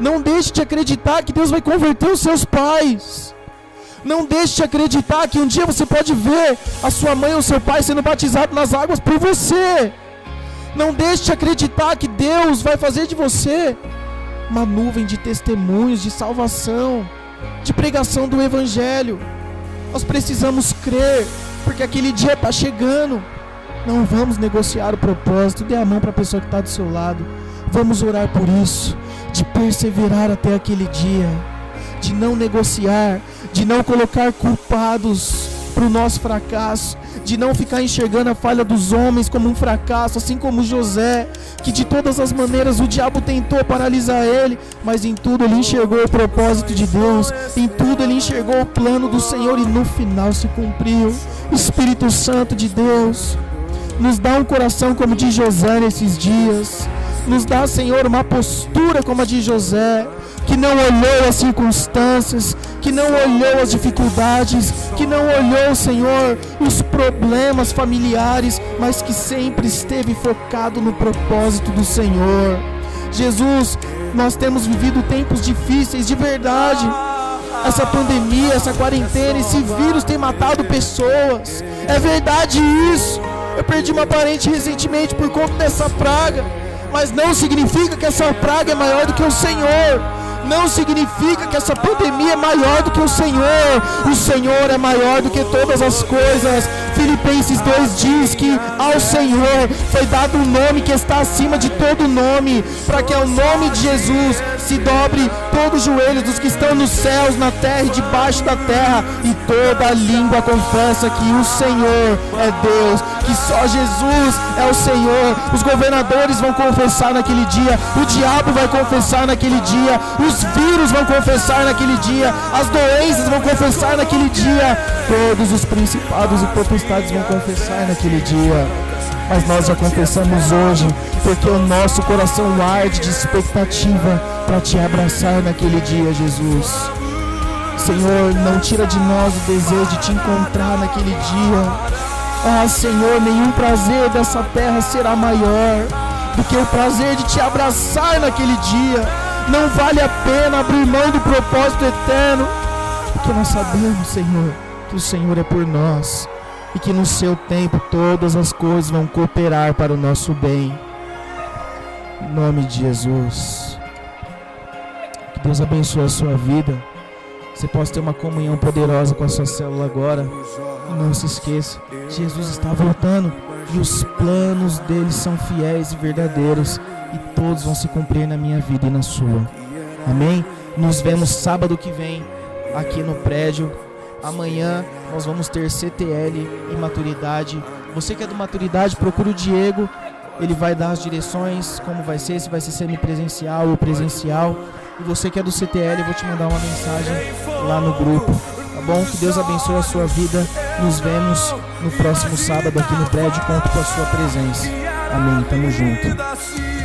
Não deixe de acreditar que Deus vai converter os seus pais. Não deixe de acreditar que um dia você pode ver a sua mãe ou seu pai sendo batizado nas águas por você. Não deixe de acreditar que Deus vai fazer de você uma nuvem de testemunhos, de salvação, de pregação do Evangelho. Nós precisamos crer, porque aquele dia está chegando. Não vamos negociar o propósito, dê a mão para a pessoa que está do seu lado. Vamos orar por isso, de perseverar até aquele dia, de não negociar, de não colocar culpados para o nosso fracasso, de não ficar enxergando a falha dos homens como um fracasso, assim como José, que de todas as maneiras o diabo tentou paralisar ele, mas em tudo ele enxergou o propósito de Deus, em tudo ele enxergou o plano do Senhor e no final se cumpriu. Espírito Santo de Deus, nos dá um coração como de José nesses dias. Nos dá, Senhor, uma postura como a de José, que não olhou as circunstâncias, que não olhou as dificuldades, que não olhou, Senhor, os problemas familiares, mas que sempre esteve focado no propósito do Senhor. Jesus, nós temos vivido tempos difíceis de verdade. Essa pandemia, essa quarentena, esse vírus tem matado pessoas. É verdade isso. Eu perdi uma parente recentemente por conta dessa praga. Mas não significa que essa praga é maior do que o Senhor não significa que essa pandemia é maior do que o Senhor. O Senhor é maior do que todas as coisas. Filipenses 2 diz que ao Senhor foi dado um nome que está acima de todo nome, para que ao nome de Jesus se dobre todo o joelho dos que estão nos céus, na terra e debaixo da terra, e toda língua confessa que o Senhor é Deus, que só Jesus é o Senhor. Os governadores vão confessar naquele dia, o diabo vai confessar naquele dia, os vírus vão confessar naquele dia, as doenças vão confessar naquele dia, todos os principados e potestades vão confessar naquele dia. Mas nós já confessamos hoje, porque o nosso coração arde de expectativa para te abraçar naquele dia, Jesus. Senhor, não tira de nós o desejo de te encontrar naquele dia. Ah, Senhor, nenhum prazer dessa terra será maior do que o prazer de te abraçar naquele dia. Não vale a pena abrir mão do propósito eterno, porque nós sabemos, Senhor, que o Senhor é por nós e que no seu tempo todas as coisas vão cooperar para o nosso bem. Em nome de Jesus. Deus abençoe a sua vida. Você possa ter uma comunhão poderosa com a sua célula agora. Não se esqueça, Jesus está voltando e os planos dele são fiéis e verdadeiros e todos vão se cumprir na minha vida e na sua. Amém? Nos vemos sábado que vem aqui no prédio. Amanhã nós vamos ter CTL e maturidade. Você que é do maturidade, procura o Diego. Ele vai dar as direções, como vai ser, se vai ser semipresencial ou presencial. E você que é do CTL, eu vou te mandar uma mensagem lá no grupo. Bom? Que Deus abençoe a sua vida. Nos vemos no próximo sábado aqui no prédio. Conto com a sua presença. Amém. Tamo junto.